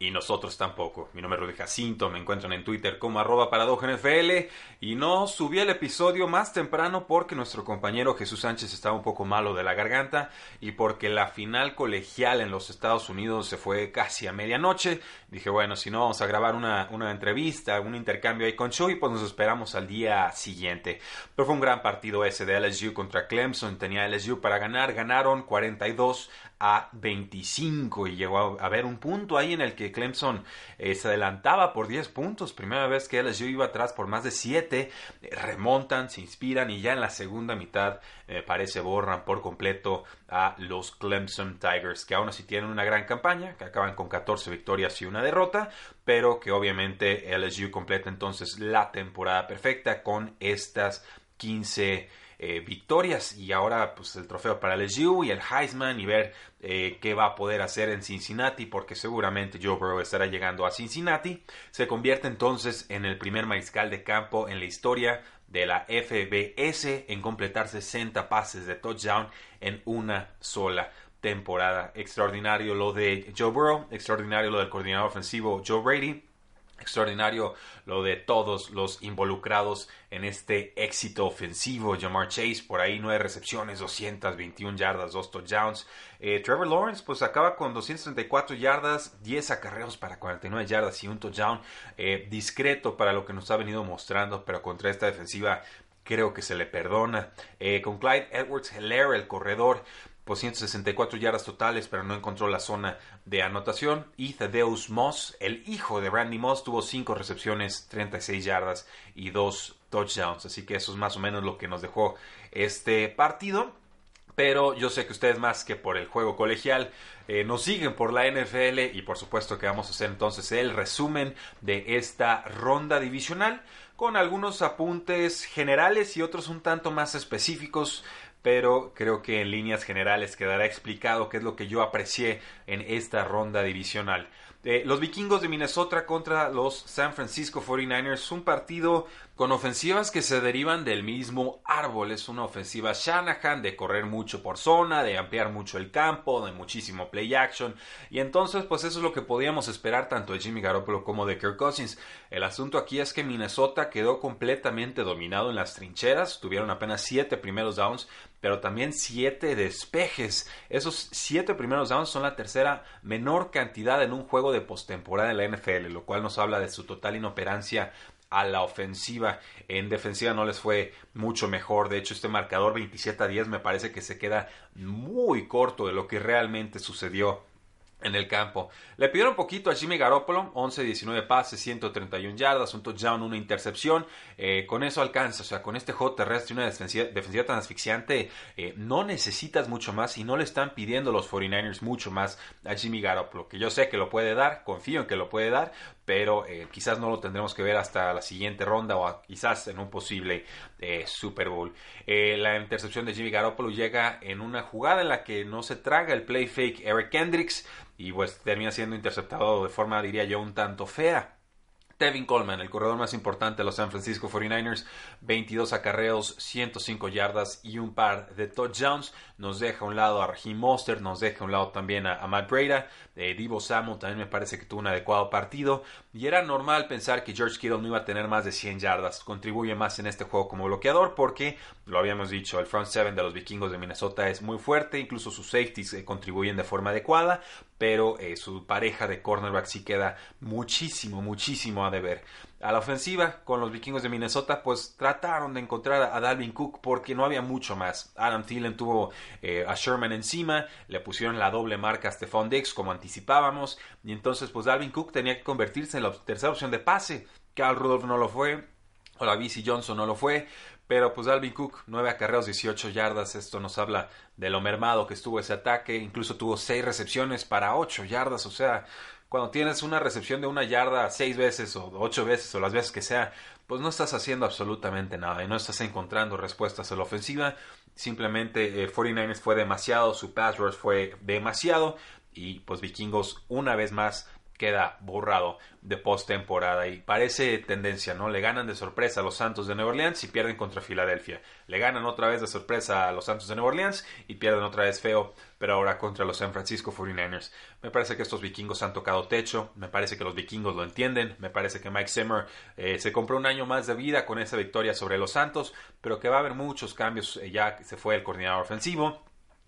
y nosotros tampoco. Mi nombre es Rudy Jacinto, me encuentran en Twitter como arroba NFL y no subí el episodio más temprano porque nuestro compañero Jesús Sánchez estaba un poco malo de la garganta y porque la final colegial en los Estados Unidos se fue casi a medianoche. Dije, bueno, si no vamos a grabar una, una entrevista, un intercambio ahí con Chuy, pues nos esperamos al día siguiente. Pero fue un gran partido ese de LSU contra Clemson, tenía LSU para ganar, ganaron 42 a 25 y llegó a haber un punto ahí en el que Clemson eh, se adelantaba por 10 puntos, primera vez que LSU iba atrás por más de 7, eh, remontan, se inspiran y ya en la segunda mitad me parece borran por completo a los Clemson Tigers que aún así tienen una gran campaña, que acaban con 14 victorias y una derrota, pero que obviamente LSU completa entonces la temporada perfecta con estas 15 eh, victorias y ahora pues el trofeo para LSU y el Heisman y ver eh, qué va a poder hacer en Cincinnati porque seguramente Joe Burrow estará llegando a Cincinnati. Se convierte entonces en el primer mariscal de campo en la historia de la FBS en completar 60 pases de touchdown en una sola temporada. Extraordinario lo de Joe Burrow extraordinario lo del coordinador ofensivo Joe Brady extraordinario lo de todos los involucrados en este éxito ofensivo. Jamar Chase, por ahí nueve recepciones, 221 yardas, dos touchdowns. Eh, Trevor Lawrence, pues acaba con 234 yardas, 10 acarreos para 49 yardas y un touchdown. Eh, discreto para lo que nos ha venido mostrando, pero contra esta defensiva creo que se le perdona. Eh, con Clyde Edwards Hilaire, el corredor, por 164 yardas totales, pero no encontró la zona de anotación. Y Thaddeus Moss, el hijo de Randy Moss, tuvo 5 recepciones, 36 yardas y 2 touchdowns. Así que eso es más o menos lo que nos dejó este partido. Pero yo sé que ustedes más que por el juego colegial eh, nos siguen por la NFL y por supuesto que vamos a hacer entonces el resumen de esta ronda divisional con algunos apuntes generales y otros un tanto más específicos pero creo que en líneas generales quedará explicado qué es lo que yo aprecié en esta ronda divisional. Eh, los vikingos de Minnesota contra los San Francisco 49ers, un partido con ofensivas que se derivan del mismo árbol. Es una ofensiva Shanahan de correr mucho por zona, de ampliar mucho el campo, de muchísimo play action. Y entonces, pues eso es lo que podíamos esperar tanto de Jimmy Garoppolo como de Kirk Cousins. El asunto aquí es que Minnesota quedó completamente dominado en las trincheras. Tuvieron apenas siete primeros downs, pero también siete despejes. Esos siete primeros downs son la tercera menor cantidad en un juego de postemporada en la NFL, lo cual nos habla de su total inoperancia a la ofensiva. En defensiva no les fue mucho mejor. De hecho, este marcador 27 a 10 me parece que se queda muy corto de lo que realmente sucedió en el campo. Le pidieron un poquito a Jimmy Garoppolo, 11-19 pases, 131 yardas, un touchdown, una intercepción. Eh, con eso alcanza, o sea, con este juego terrestre y una defensiva, tan asfixiante, eh, no necesitas mucho más y no le están pidiendo los 49ers mucho más a Jimmy Garoppolo, que yo sé que lo puede dar, confío en que lo puede dar, pero eh, quizás no lo tendremos que ver hasta la siguiente ronda o quizás en un posible Super Bowl. la intercepción de Jimmy Garoppolo llega en una jugada en la que no se traga el play fake Eric Kendricks y pues termina siendo interceptado de forma, diría yo, un tanto fea. Tevin Coleman, el corredor más importante de los San Francisco 49ers, 22 acarreos, 105 yardas y un par de touchdowns. Nos deja a un lado a Raheem Mostert, nos deja a un lado también a, Matt Breda. Eh, Divo Samuel también me parece que tuvo un adecuado partido. Y era normal pensar que George Kittle no iba a tener más de 100 yardas. Contribuye más en este juego como bloqueador porque, lo habíamos dicho, el front seven de los vikingos de Minnesota es muy fuerte. Incluso sus safeties eh, contribuyen de forma adecuada. Pero eh, su pareja de cornerback sí queda muchísimo, muchísimo de ver. A la ofensiva, con los vikingos de Minnesota, pues trataron de encontrar a Dalvin Cook porque no había mucho más. Adam Thielen tuvo eh, a Sherman encima, le pusieron la doble marca a Stephon Dix, como anticipábamos, y entonces pues Dalvin Cook tenía que convertirse en la tercera opción de pase. Cal Rudolph no lo fue, o BC Johnson no lo fue, pero pues Alvin Cook, 9 acarreos, 18 yardas, esto nos habla de lo mermado que estuvo ese ataque, incluso tuvo 6 recepciones para 8 yardas, o sea, cuando tienes una recepción de una yarda 6 veces o 8 veces o las veces que sea, pues no estás haciendo absolutamente nada y no estás encontrando respuestas a la ofensiva, simplemente eh, 49ers fue demasiado, su pass rush fue demasiado y pues Vikingos una vez más queda borrado de postemporada y parece tendencia, ¿no? Le ganan de sorpresa a los Santos de Nueva Orleans y pierden contra Filadelfia. Le ganan otra vez de sorpresa a los Santos de Nueva Orleans y pierden otra vez feo, pero ahora contra los San Francisco 49ers. Me parece que estos vikingos han tocado techo, me parece que los vikingos lo entienden, me parece que Mike Zimmer eh, se compró un año más de vida con esa victoria sobre los Santos, pero que va a haber muchos cambios, eh, ya se fue el coordinador ofensivo,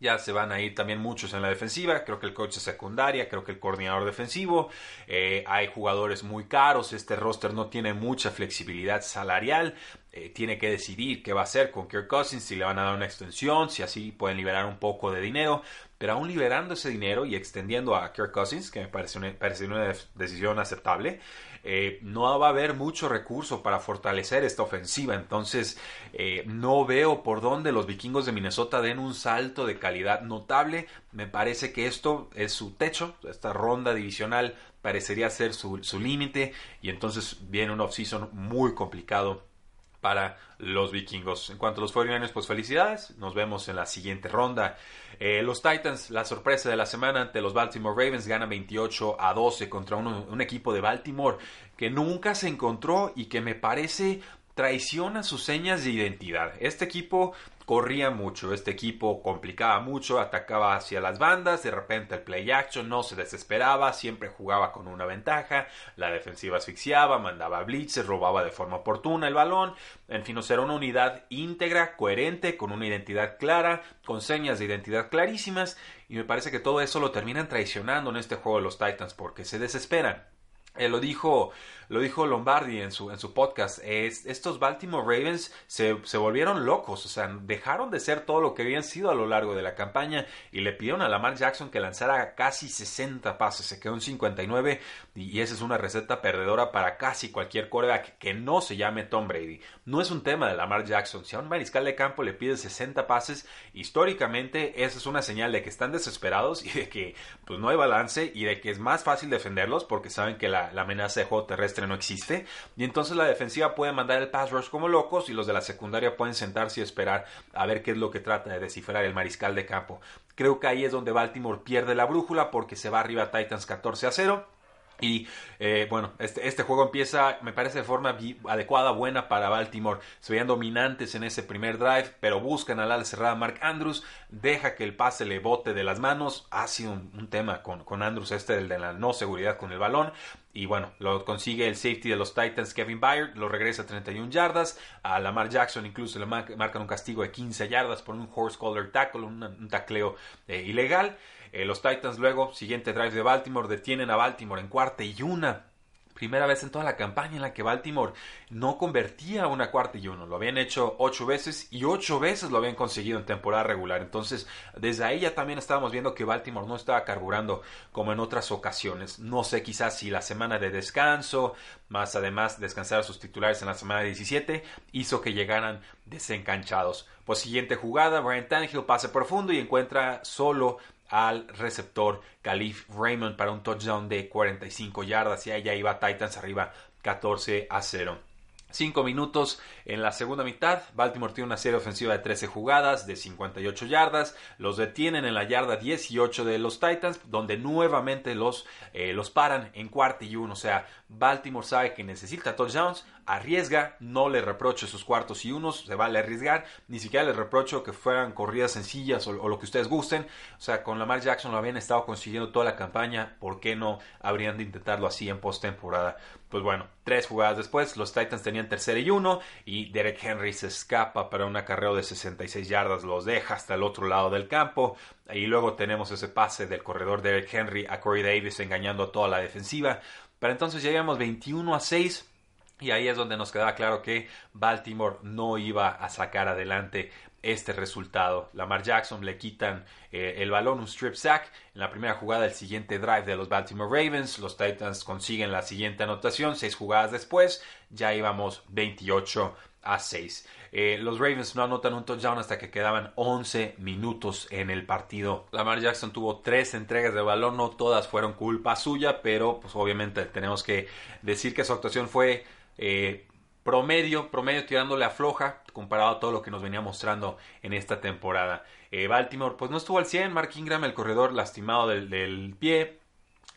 ya se van a ir también muchos en la defensiva. Creo que el coach de secundaria, creo que el coordinador defensivo. Eh, hay jugadores muy caros. Este roster no tiene mucha flexibilidad salarial. Eh, tiene que decidir qué va a hacer con Kirk Cousins, si le van a dar una extensión, si así pueden liberar un poco de dinero. Pero aún liberando ese dinero y extendiendo a Kirk Cousins, que me parece una, decisión aceptable, eh, no va a haber mucho recurso para fortalecer esta ofensiva. Entonces, eh, no veo por dónde los vikingos de Minnesota den un salto de calidad notable. Me parece que esto es su techo, esta ronda divisional parecería ser su, su límite y entonces viene un offseason muy complicado para los vikingos. En cuanto a los 49ers, pues felicidades. Nos vemos en la siguiente ronda. Eh, los Titans, la sorpresa de la semana ante los Baltimore Ravens, ganan 28 a 12 contra un equipo de Baltimore que nunca se encontró y que me parece traiciona sus señas de identidad. Este equipo corría mucho, este equipo complicaba mucho, atacaba hacia las bandas, de repente el play action no se desesperaba, siempre jugaba con una ventaja, la defensiva asfixiaba, mandaba blitzes, robaba de forma oportuna el balón, en fin, o sea, era una unidad íntegra, coherente, con una identidad clara, con señas de identidad clarísimas, y me parece que todo eso lo terminan traicionando en este juego de los Titans porque se desesperan. Eh, lo dijo lo dijo Lombardi en su, en su podcast, es, estos Baltimore Ravens se, se, volvieron locos, o sea, dejaron de ser todo lo que habían sido a lo largo de la campaña y le pidieron a Lamar Jackson que lanzara casi 60 pases, se quedó en 59 y, esa es una receta perdedora para casi cualquier quarterback que no se llame Tom Brady. No es un tema de Lamar Jackson, si a un mariscal de campo le pide 60 pases, históricamente esa es una señal de que están desesperados y de que pues no hay balance y de que es más fácil defenderlos porque saben que la, la amenaza de juego terrestre no existe. Y entonces la defensiva puede mandar el pass rush como locos y los de la secundaria pueden sentarse y esperar a ver qué es lo que trata de descifrar el mariscal de campo. Creo que ahí es donde Baltimore pierde la brújula porque se va arriba Titans 14 a 0. Y eh, bueno, este, este, juego empieza, me parece, de forma adecuada, buena para Baltimore. Se veían dominantes en ese primer drive, pero buscan al ala cerrada Mark Andrews, deja que el pase le bote de las manos. Ha sido un, tema con, con, Andrews, este, el de la no seguridad con el balón. Y bueno, lo consigue el safety de los Titans, Kevin Byard, lo regresa a 31 yardas. A Lamar Jackson incluso le marcan un castigo de 15 yardas por un horse collar tackle, un, tacleo eh, ilegal. Eh, los Titans luego, siguiente drive de Baltimore, detienen a Baltimore en cuarta y una. Primera vez en toda la campaña en la que Baltimore no convertía una cuarta y uno. Lo habían hecho ocho veces y ocho veces lo habían conseguido en temporada regular. Entonces, desde ahí ya también estábamos viendo que Baltimore no estaba carburando como en otras ocasiones. No sé quizás si la semana de descanso, más además descansar a sus titulares en la semana 17, hizo que llegaran desencanchados. Pues siguiente jugada, Brian Tannehill pase profundo y encuentra solo al receptor Calif Raymond para un touchdown de 45 yardas y ahí ya iba Titans arriba 14 a 0. Cinco minutos en la segunda mitad. Baltimore tiene una serie ofensiva de 13 jugadas de 58 yardas. Los detienen en la yarda 18 de los Titans, donde nuevamente los, eh, los paran en cuarto y uno. O sea, Baltimore sabe que necesita touchdowns, arriesga, no le reprocho sus cuartos y unos, se vale arriesgar, ni siquiera le reprocho que fueran corridas sencillas o, lo que ustedes gusten, o sea, con Lamar Jackson lo habían estado consiguiendo toda la campaña, ¿por qué no habrían de intentarlo así en postemporada? Pues bueno, tres jugadas después, los Titans tenían tercera y uno y Derek Henry se escapa para un acarreo de 66 yardas, los deja hasta el otro lado del campo, y luego tenemos ese pase del corredor Derek Henry a Corey Davis engañando a toda la defensiva, pero entonces llegamos 21 a 6 y ahí es donde nos quedaba claro que Baltimore no iba a sacar adelante este resultado. Lamar Jackson le quitan eh, el balón, un strip sack. En la primera jugada del siguiente drive de los Baltimore Ravens, los Titans consiguen la siguiente anotación. Seis jugadas después, ya íbamos 28 a 6. Eh, los Ravens no anotan un touchdown hasta que quedaban 11 minutos en el partido. Lamar Jackson tuvo tres entregas de balón, no todas fueron culpa suya, pero pues obviamente tenemos que decir que su actuación fue eh, promedio, promedio tirándole a floja comparado a todo lo que nos venía mostrando en esta temporada. Eh, Baltimore pues no estuvo al 100, Mark Ingram el corredor lastimado del, del pie,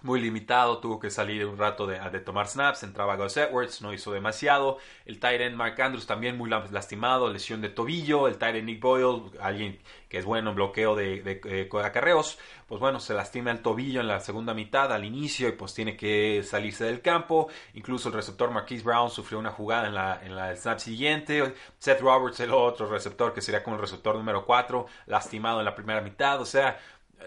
muy limitado, tuvo que salir un rato de, tomar snaps, entraba Gus Edwards, no hizo demasiado, el Tyrant Mark Andrews también muy lastimado, lesión de tobillo, el Tyrant Nick Boyle, alguien que es bueno en bloqueo de, de, acarreos, pues bueno, se lastima el tobillo en la segunda mitad, al inicio, y pues tiene que salirse del campo, incluso el receptor Marquise Brown sufrió una jugada en la, en la snap siguiente, Seth Roberts, el otro receptor, que sería como el receptor número 4, lastimado en la primera mitad, o sea,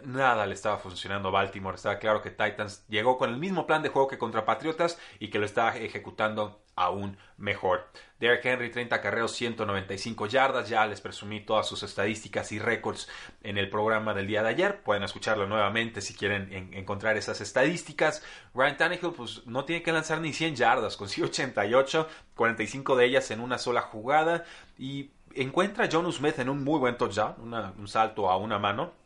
nada le estaba funcionando a Baltimore. Estaba claro que Titans llegó con el mismo plan de juego que contra Patriotas y que lo estaba ejecutando aún mejor. Derrick Henry, 30 carreos, 195 yardas. Ya les presumí todas sus estadísticas y récords en el programa del día de ayer. Pueden escucharlo nuevamente si quieren encontrar esas estadísticas. Ryan Tannehill, pues no tiene que lanzar ni 100 yardas, consiguió 88, 45 de ellas en una sola jugada. Y encuentra a John Smith en un muy buen touchdown, un salto a una mano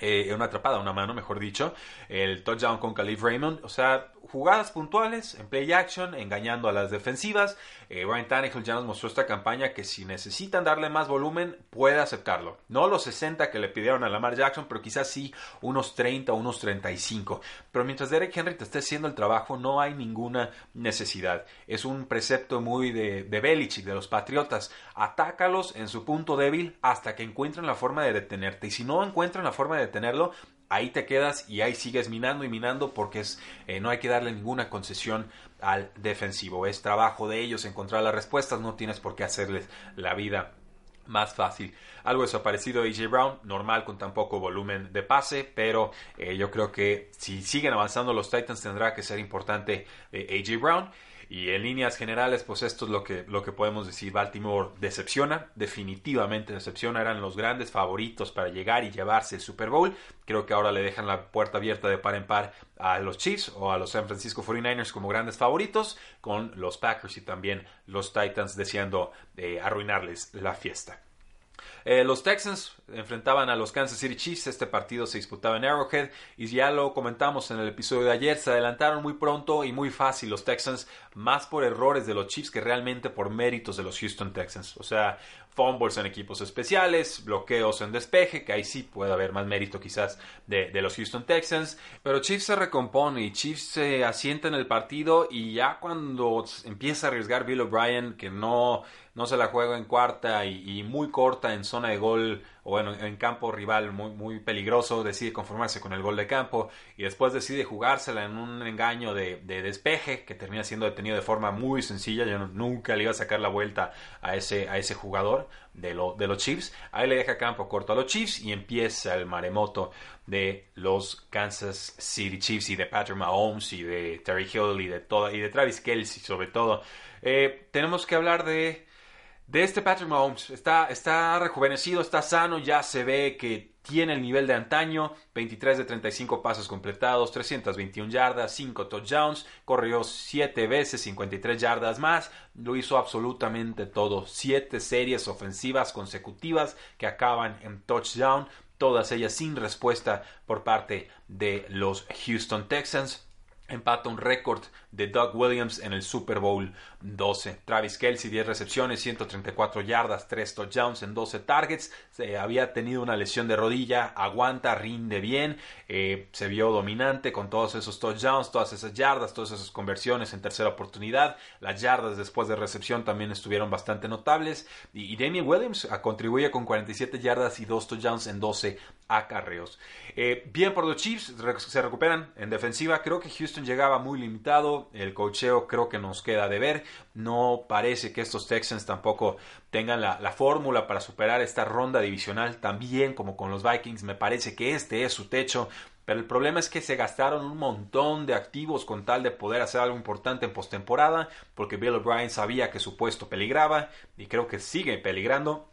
eh, una atrapada, una mano, mejor dicho, el touchdown con Khalif Raymond, o sea, jugadas puntuales en play action, engañando a las defensivas. Eh, Ryan Tannehill ya nos mostró esta campaña que si necesitan darle más volumen, puede aceptarlo. No los 60 que le pidieron a Lamar Jackson, pero quizás sí unos 30 o unos 35. Pero mientras Derek Henry te esté haciendo el trabajo, no hay ninguna necesidad. Es un precepto muy de, de Belichick, de los Patriotas. Atácalos en su punto débil hasta que encuentren la forma de detenerte. Y si no encuentran la forma de detenerlo, ahí te quedas y ahí sigues minando y minando porque es, eh, no hay que darle ninguna concesión al defensivo. Es trabajo de ellos encontrar las respuestas, no tienes por qué hacerles la vida más fácil. Algo desaparecido de AJ Brown, normal con tan poco volumen de pase, pero eh, yo creo que si siguen avanzando los Titans tendrá que ser importante eh, AJ Brown. Y en líneas generales, pues esto es lo que, lo que podemos decir. Baltimore decepciona, definitivamente decepciona. Eran los grandes favoritos para llegar y llevarse el Super Bowl. Creo que ahora le dejan la puerta abierta de par en par a los Chiefs o a los San Francisco 49ers como grandes favoritos, con los Packers y también los Titans deseando eh, arruinarles la fiesta. Eh, los Texans enfrentaban a los Kansas City Chiefs. Este partido se disputaba en Arrowhead y ya lo comentamos en el episodio de ayer. Se adelantaron muy pronto y muy fácil los Texans, más por errores de los Chiefs que realmente por méritos de los Houston Texans. O sea, fumbles en equipos especiales, bloqueos en despeje, que ahí sí puede haber más mérito quizás de, los Houston Texans. Pero Chiefs se recompone y Chiefs se asienta en el partido y ya cuando empieza a arriesgar Bill O'Brien, que no no se la juega en cuarta y, muy corta en zona de gol o bueno, en campo rival muy, muy peligroso, decide conformarse con el gol de campo y después decide jugársela en un engaño de, despeje que termina siendo detenido de forma muy sencilla. Yo nunca le iba a sacar la vuelta a ese, a ese jugador de, lo, de los Chiefs. Ahí le deja campo corto a los Chiefs y empieza el maremoto de los Kansas City Chiefs y de Patrick Mahomes y de Terry Hill y de, toda, y de Travis Kelsey sobre todo. Eh, tenemos que hablar de de este Patrick Mahomes. Está, está rejuvenecido, está sano, ya se ve que tiene el nivel de antaño, 23 de 35 pasos completados, 321 yardas, 5 touchdowns, corrió 7 veces, 53 yardas más, lo hizo absolutamente todo, 7 series ofensivas consecutivas que acaban en touchdown, todas ellas sin respuesta por parte de los Houston Texans. Empata un récord de Doug Williams en el Super Bowl 12. Travis Kelsey, 10 recepciones, 134 yardas, 3 touchdowns en 12 targets. Se había tenido una lesión de rodilla, aguanta, rinde bien. Eh, se vio dominante con todos esos touchdowns, todas esas yardas, todas esas conversiones en tercera oportunidad. Las yardas después de recepción también estuvieron bastante notables. Y, Damien Williams contribuye con 47 yardas y 2 touchdowns en 12 acarreos. Eh, bien por los Chiefs, se recuperan en defensiva. Creo que Houston llegaba muy limitado. El cocheo creo que nos queda de ver. No parece que estos Texans tampoco tengan la, la fórmula para superar esta ronda divisional también como con los Vikings. Me parece que este es su techo. Pero el problema es que se gastaron un montón de activos con tal de poder hacer algo importante en postemporada, porque Bill O'Brien sabía que su puesto peligraba y creo que sigue peligrando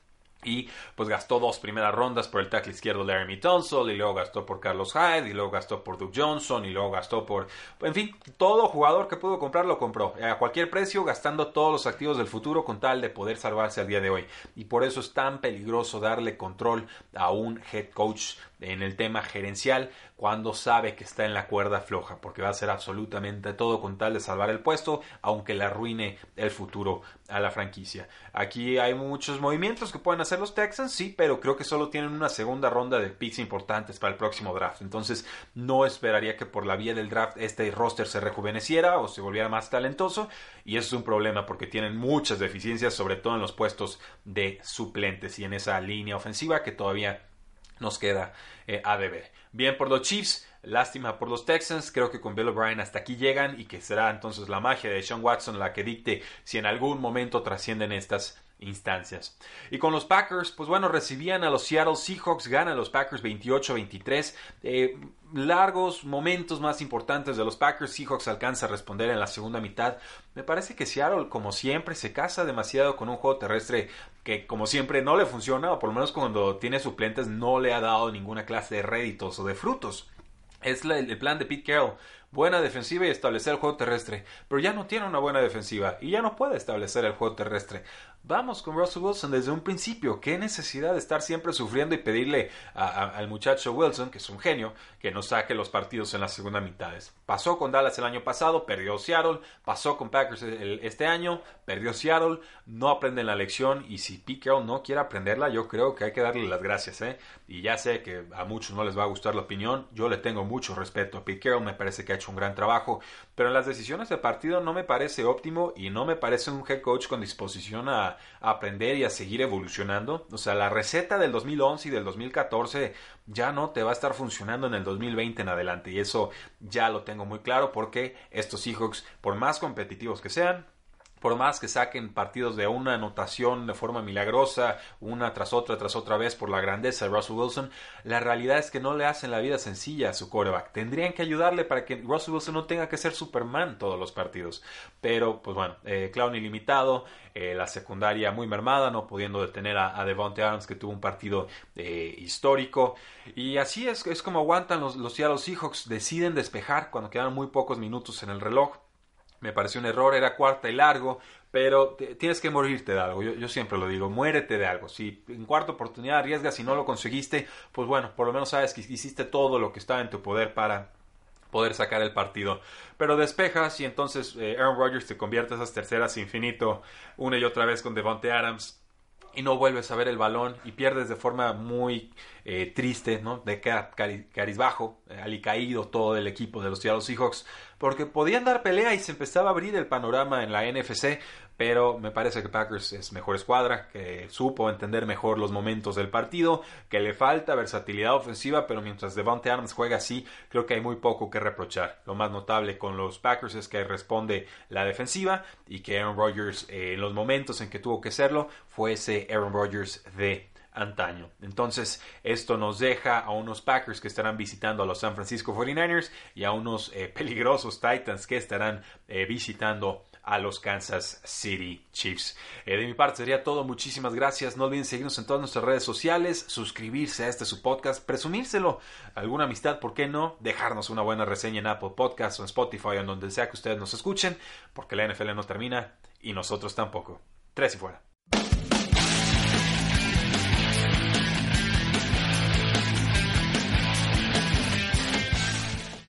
y pues gastó dos primeras rondas por el tackle izquierdo Laramie Tunsil y luego gastó por Carlos Hyde y luego gastó por Duke Johnson y luego gastó por en fin todo jugador que pudo comprar lo compró a cualquier precio gastando todos los activos del futuro con tal de poder salvarse al día de hoy. Y por eso es tan peligroso darle control a un head coach en el tema gerencial cuando sabe que está en la cuerda floja, porque va a hacer absolutamente todo con tal de salvar el puesto, aunque le arruine el futuro a la franquicia. Aquí hay muchos movimientos que pueden hacer los Texans, sí, pero creo que solo tienen una segunda ronda de picks importantes para el próximo draft. Entonces, no esperaría que por la vía del draft este roster se rejuveneciera o se volviera más talentoso, y eso es un problema porque tienen muchas deficiencias, sobre todo en los puestos de suplentes y en esa línea ofensiva que todavía nos queda eh, a deber. Bien por los Chiefs, lástima por los Texans, creo que con Bill O'Brien hasta aquí llegan y que será entonces la magia de Sean Watson la que dicte si en algún momento trascienden estas instancias. Y con los Packers, pues bueno, recibían a los Seattle Seahawks, ganan los Packers 28-23. Eh, largos momentos más importantes de los Packers, Seahawks alcanza a responder en la segunda mitad. Me parece que Seattle, como siempre, se casa demasiado con un juego terrestre que, como siempre, no le funciona, o por lo menos cuando tiene suplentes, no le ha dado ninguna clase de réditos o de frutos. Es el plan de Pete Carroll buena defensiva y establecer el juego terrestre, pero ya no tiene una buena defensiva y ya no puede establecer el juego terrestre. Vamos con Russell Wilson desde un principio. ¿Qué necesidad de estar siempre sufriendo y pedirle al muchacho Wilson, que es un genio, que nos saque los partidos en las segunda mitades? Pasó con Dallas el año pasado, perdió Seattle. Pasó con Packers este año, perdió Seattle. No aprenden la lección y si Pete no quiere aprenderla, yo creo que hay que darle las gracias. ¿eh? Y ya sé que a muchos no les va a gustar la opinión. Yo le tengo mucho respeto a Pete Me parece que hecho un gran trabajo. Pero en las decisiones de partido no me parece óptimo y no me parece un head coach con disposición a aprender y a seguir evolucionando. O sea, la receta del 2011 y del 2014 ya no te va a estar funcionando en el 2020 en adelante. Y eso ya lo tengo muy claro porque estos Seahawks, por más competitivos que sean, por más que saquen partidos de una anotación de forma milagrosa, una tras otra, tras otra vez por la grandeza de Russell Wilson, la realidad es que no le hacen la vida sencilla a su quarterback. Tendrían que ayudarle para que Russell Wilson no tenga que ser Superman todos los partidos. Pero, pues bueno, eh, clown ilimitado, eh, la secundaria muy mermada, no pudiendo detener a, a Devontae Adams, que tuvo un partido eh, histórico. Y así es, es como aguantan los, los Seattle Seahawks, deciden despejar cuando quedan muy pocos minutos en el reloj me pareció un error, era cuarta y largo, pero tienes que morirte de algo, yo, siempre lo digo, muérete de algo, si en cuarta oportunidad arriesgas y no lo conseguiste, pues bueno, por lo menos sabes que hiciste todo lo que estaba en tu poder para poder sacar el partido. Pero despejas y entonces eh, Aaron Rodgers te convierte esas terceras infinito una y otra vez con Devontae Adams y no vuelves a ver el balón y pierdes de forma muy eh, triste, ¿no? De carizbajo, eh, alicaído todo el equipo de los Seattle Seahawks, porque podían dar pelea y se empezaba a abrir el panorama en la NFC, pero me parece que Packers es mejor escuadra, que supo entender mejor los momentos del partido, que le falta versatilidad ofensiva, pero mientras Devontae Adams juega así, creo que hay muy poco que reprochar. Lo más notable con los Packers es que responde la defensiva y que Aaron Rodgers eh, en los momentos en que tuvo que serlo fue ese Aaron Rodgers de antaño. Entonces, esto nos deja a unos Packers que estarán visitando a los San Francisco 49ers y a unos eh, peligrosos Titans que estarán eh, visitando a los Kansas City Chiefs. Eh, de mi parte sería todo. Muchísimas gracias. No olviden seguirnos en todas nuestras redes sociales, suscribirse a este su podcast, presumírselo. Alguna amistad, ¿por qué no? Dejarnos una buena reseña en Apple Podcasts o en Spotify o en donde sea que ustedes nos escuchen, porque la NFL no termina y nosotros tampoco. Tres y fuera.